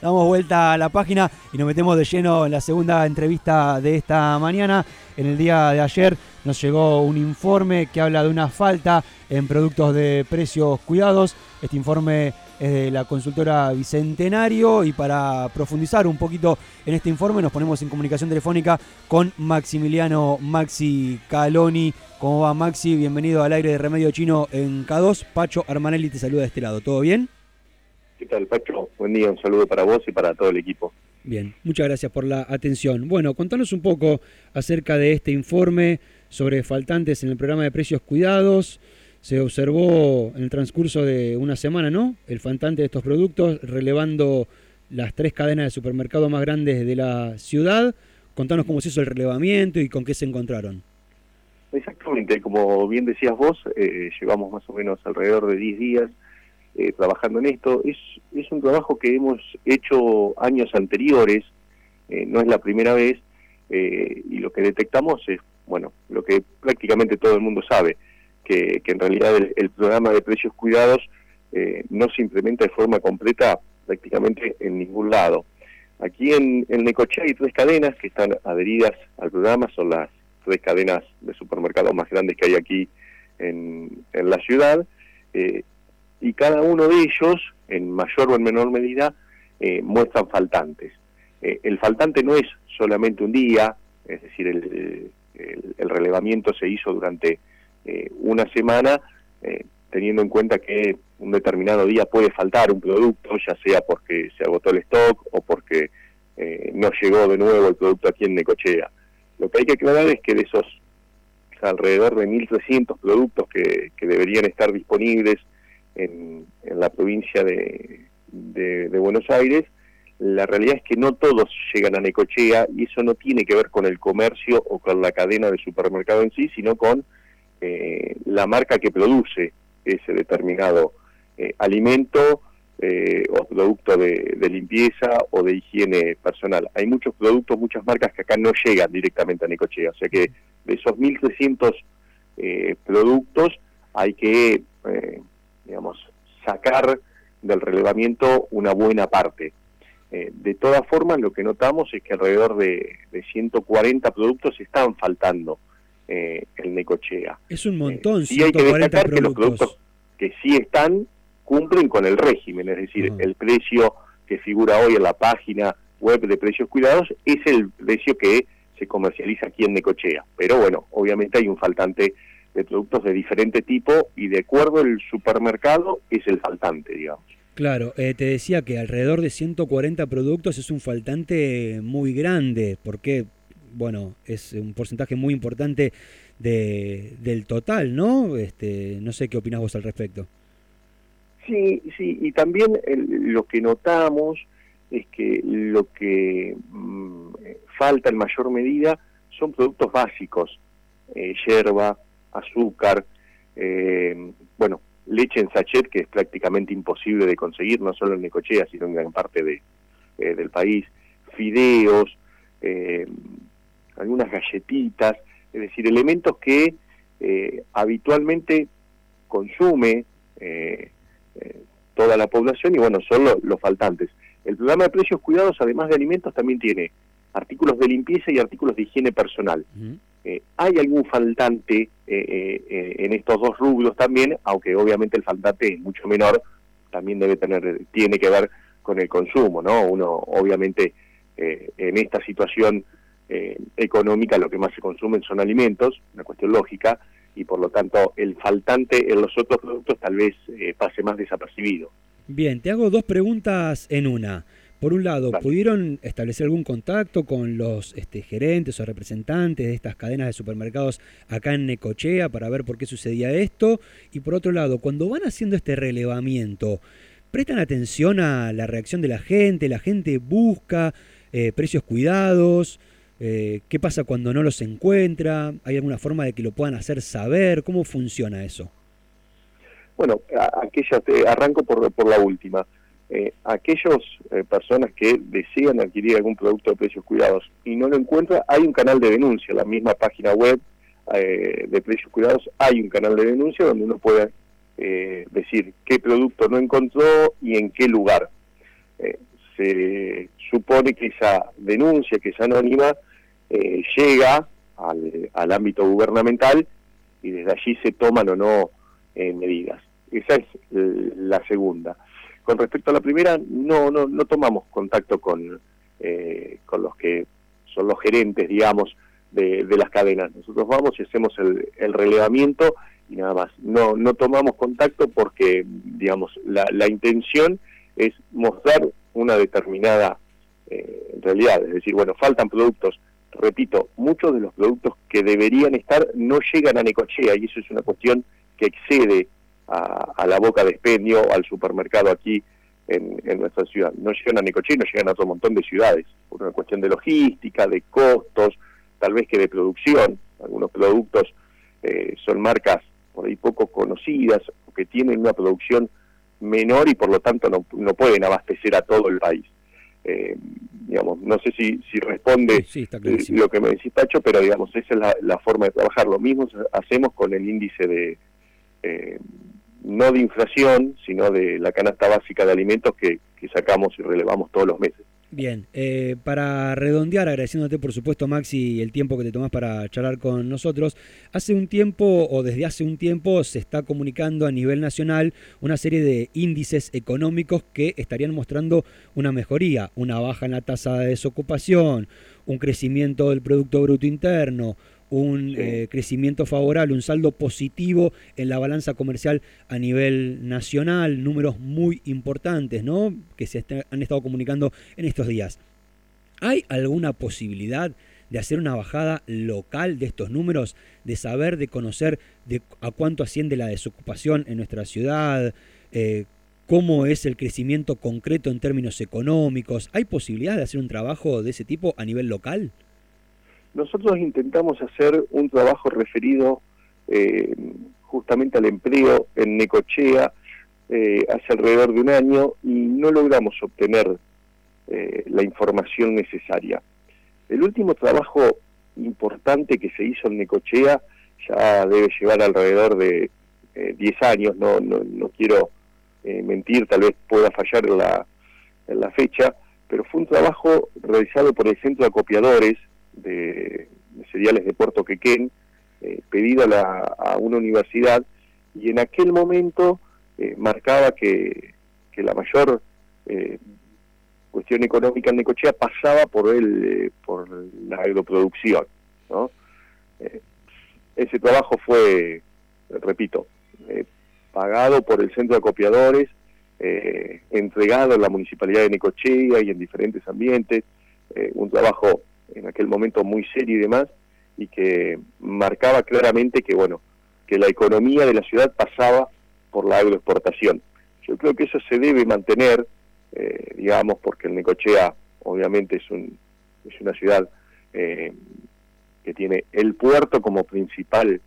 Damos vuelta a la página y nos metemos de lleno en la segunda entrevista de esta mañana. En el día de ayer nos llegó un informe que habla de una falta en productos de precios cuidados. Este informe es de la consultora Bicentenario y para profundizar un poquito en este informe nos ponemos en comunicación telefónica con Maximiliano Maxi Caloni. ¿Cómo va Maxi? Bienvenido al aire de Remedio Chino en K2. Pacho Armanelli te saluda de este lado. ¿Todo bien? ¿Qué tal Pacho? Buen día, un saludo para vos y para todo el equipo. Bien, muchas gracias por la atención. Bueno, contanos un poco acerca de este informe sobre faltantes en el programa de precios cuidados se observó en el transcurso de una semana, ¿no? El faltante de estos productos, relevando las tres cadenas de supermercados más grandes de la ciudad. Contanos cómo se hizo el relevamiento y con qué se encontraron. Exactamente, como bien decías vos, eh, llevamos más o menos alrededor de 10 días eh, trabajando en esto. Es, es un trabajo que hemos hecho años anteriores, eh, no es la primera vez, y lo que detectamos es, bueno, lo que prácticamente todo el mundo sabe, que, en realidad el, programa de precios cuidados eh, no se implementa de forma completa prácticamente en ningún lado. Aquí en, en Necochea hay tres cadenas que están adheridas al programa, son las tres cadenas de supermercados más grandes que hay aquí en, la ciudad, eh, y cada uno de ellos, en mayor o en menor medida, eh, muestran faltantes. el faltante no es solamente un día, es decir, el, el relevamiento se hizo durante eh, una semana, eh, teniendo en cuenta que un determinado día puede faltar un producto, ya sea porque se agotó el stock o porque eh, no llegó de nuevo el producto aquí en Necochea. Lo que hay que aclarar es que de esos alrededor de 1.300 productos que, deberían estar disponibles en, la provincia de, de, Buenos Aires, la realidad es que no todos llegan a Necochea y eso no tiene que ver con el comercio o con la cadena de supermercado en sí, sino con eh, la marca que produce ese determinado eh, alimento eh, o producto de, limpieza o de higiene personal. Hay muchos productos, muchas marcas que acá no llegan directamente a Necochea, o sea que de esos 1.300 productos hay que, digamos, sacar del relevamiento una buena parte. de todas formas, lo que notamos es que alrededor de, de 140 productos están faltando eh, el Necochea. Es un montón, y eh, hay que destacar que los productos que sí están cumplen con el régimen, es decir, el precio que figura hoy en la página web de precios cuidados es el precio que se comercializa aquí en Necochea. Pero bueno, obviamente hay un faltante de productos de diferente tipo y de acuerdo el supermercado es el faltante, digamos. Claro, eh, te decía que alrededor de 140 productos es un faltante muy grande, porque bueno, es un porcentaje muy importante de, del total, ¿no? Este, no sé qué opinas vos al respecto. Sí, sí, y también lo que notamos es que lo que mm, falta en mayor medida son productos básicos, eh, yerba, azúcar, eh, bueno, leche en sachet que es prácticamente imposible de conseguir, no solo en Necochea, sino en gran parte de, eh, del país, fideos, eh, algunas galletitas, es decir, elementos que eh, habitualmente consume toda la población y bueno, son los faltantes. El programa de precios cuidados, además de alimentos, también tiene artículos de limpieza y artículos de higiene personal. Hay algún faltante en estos dos rubros también, aunque obviamente el faltante es mucho menor, también debe tener, tiene que ver con el consumo, ¿no? Uno obviamente en esta situación eh, económica lo que más se consumen son alimentos, una cuestión lógica, y por lo tanto el faltante en los otros productos tal vez eh, pase más desapercibido. Bien, te hago dos preguntas en una. Por un lado, ¿pudieron establecer algún contacto con los este, gerentes o representantes de estas cadenas de supermercados acá en Necochea para ver por qué sucedía esto? Y por otro lado, cuando van haciendo este relevamiento, ¿prestan atención a la reacción de la gente? ¿La gente busca eh, precios cuidados? Eh, ¿Qué pasa cuando no los encuentra? ¿Hay alguna forma de que lo puedan hacer saber? ¿Cómo funciona eso? Bueno, aquellas, arranco por, por la última. Eh, aquellas eh, personas que desean adquirir algún producto de precios cuidados y no lo encuentran, hay un canal de denuncia, la misma página web eh, de precios cuidados hay un canal de denuncia donde uno puede decir qué producto no encontró y en qué lugar se supone que esa denuncia, que es anónima, eh, llega al, ámbito gubernamental y desde allí se toman o no eh, medidas. Esa es la segunda. Con respecto a la primera, no, no, no tomamos contacto con, eh, con los que son los gerentes, digamos, de, las cadenas. Nosotros vamos y hacemos el, el, relevamiento y nada más. No, no tomamos contacto porque, digamos, la, la intención es mostrar una determinada eh, realidad. Es decir, bueno, faltan productos. Repito, muchos de los productos que deberían estar no llegan a Necochea y eso es una cuestión que excede a, la boca de expendio, al supermercado aquí en, nuestra ciudad. No llegan a Necochea y no llegan a otro montón de ciudades, por una cuestión de logística, de costos, tal vez que de producción. Algunos productos eh, son marcas por ahí poco conocidas o que tienen una producción menor y por lo tanto no, no pueden abastecer a todo el país. Eh, digamos, no sé si, si responde lo que me decís, Pacho, pero digamos, esa es la, forma de trabajar. Lo mismo hacemos con el índice de, eh, no de inflación, sino de la canasta básica de alimentos que, sacamos y relevamos todos los meses. Bien, eh, para redondear, agradeciéndote por supuesto Maxi el tiempo que te tomas para charlar con nosotros, hace un tiempo o desde hace un tiempo se está comunicando a nivel nacional una serie de índices económicos que estarían mostrando una mejoría, una baja en la tasa de desocupación, un crecimiento del Producto Bruto Interno, un eh, crecimiento favorable, un saldo positivo en la balanza comercial a nivel nacional, números muy importantes, ¿no? Que se han estado comunicando en estos días. ¿Hay alguna posibilidad de hacer una bajada local de estos números, de saber, de conocer de a cuánto asciende la desocupación en nuestra ciudad, eh, cómo es el crecimiento concreto en términos económicos? ¿Hay posibilidad de hacer un trabajo de ese tipo a nivel local? Nosotros intentamos hacer un trabajo referido eh, justamente al empleo en Necochea eh, hace alrededor de un año y no logramos obtener eh, la información necesaria. El último trabajo importante que se hizo en Necochea ya debe llevar alrededor de 10 años, no, no, no quiero mentir, tal vez pueda fallar la, la fecha, pero fue un trabajo realizado por el Centro de Acopiadores de, seriales de Puerto Quequén, eh, pedido a, una universidad, y en aquel momento eh, marcaba que, que, la mayor eh, cuestión económica en Necochea pasaba por el por la agroproducción. ¿no? ese trabajo fue, repito, pagado por el Centro de Acopiadores, entregado a la Municipalidad de Necochea y en diferentes ambientes, un trabajo en aquel momento muy serio y demás, y que marcaba claramente que, bueno, que la economía de la ciudad pasaba por la agroexportación. Yo creo que eso se debe mantener, eh, digamos, porque el Necochea obviamente es, un, es una ciudad eh, que tiene el puerto como principal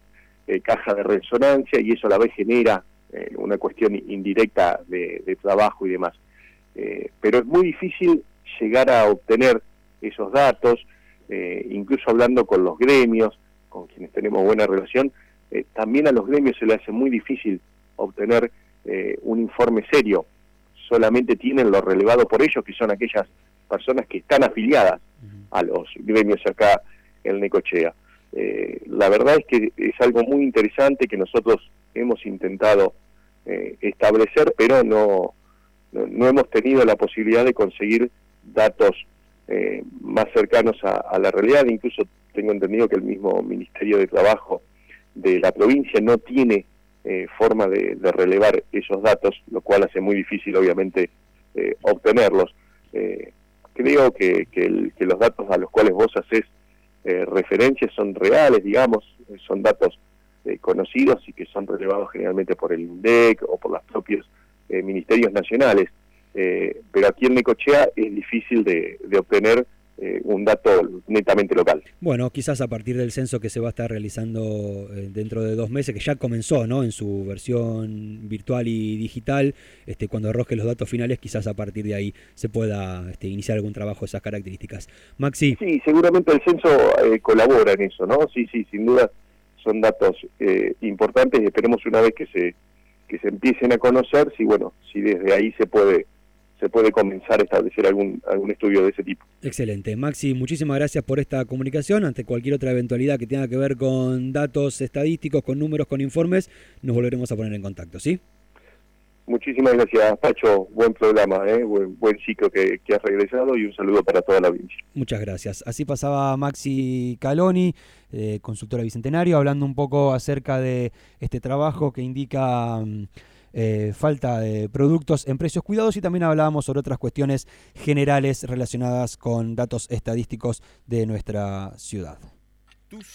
eh, caja de resonancia y eso a la vez genera una cuestión indirecta de, trabajo y demás. pero es muy difícil llegar a obtener esos datos, eh, incluso hablando con los gremios, con quienes tenemos buena relación, eh, también a los gremios se les hace muy difícil obtener eh, un informe serio. Solamente tienen lo relevado por ellos, que son aquellas personas que están afiliadas a los gremios acá en Necochea. la verdad es que es algo muy interesante que nosotros hemos intentado establecer, pero no, no hemos tenido la posibilidad de conseguir datos eh, más cercanos a, la realidad. Incluso tengo entendido que el mismo Ministerio de Trabajo de la provincia no tiene eh, forma de, relevar esos datos, lo cual hace muy difícil, obviamente, eh, obtenerlos. creo que, que, los datos a los cuales vos haces referencias son reales, digamos, son datos conocidos y que son relevados generalmente por el INDEC o por los propios ministerios nacionales. Eh, pero aquí en Necochea es difícil de, obtener eh, un dato netamente local. Bueno, quizás a partir del censo que se va a estar realizando eh, dentro de dos meses, que ya comenzó ¿no? en su versión virtual y digital, este, cuando arroje los datos finales, quizás a partir de ahí se pueda este, iniciar algún trabajo de esas características. Maxi. Sí, seguramente el censo colabora en eso, ¿no? Sí, sí, sin duda son datos importantes y esperemos una vez que se que se empiecen a conocer si bueno si desde ahí se puede se puede comenzar a establecer algún, algún estudio de ese tipo. Excelente. Maxi, muchísimas gracias por esta comunicación. Ante cualquier otra eventualidad que tenga que ver con datos estadísticos, con números, con informes, nos volveremos a poner en contacto, ¿sí? Muchísimas gracias, Pacho. Buen programa, ¿eh? buen, buen ciclo que, que, has regresado y un saludo para toda la audiencia. Muchas gracias. Así pasaba Maxi Caloni, eh, consultora Bicentenario, hablando un poco acerca de este trabajo que indica... Mm, eh, falta de productos en precios cuidados y también hablábamos sobre otras cuestiones generales relacionadas con datos estadísticos de nuestra ciudad.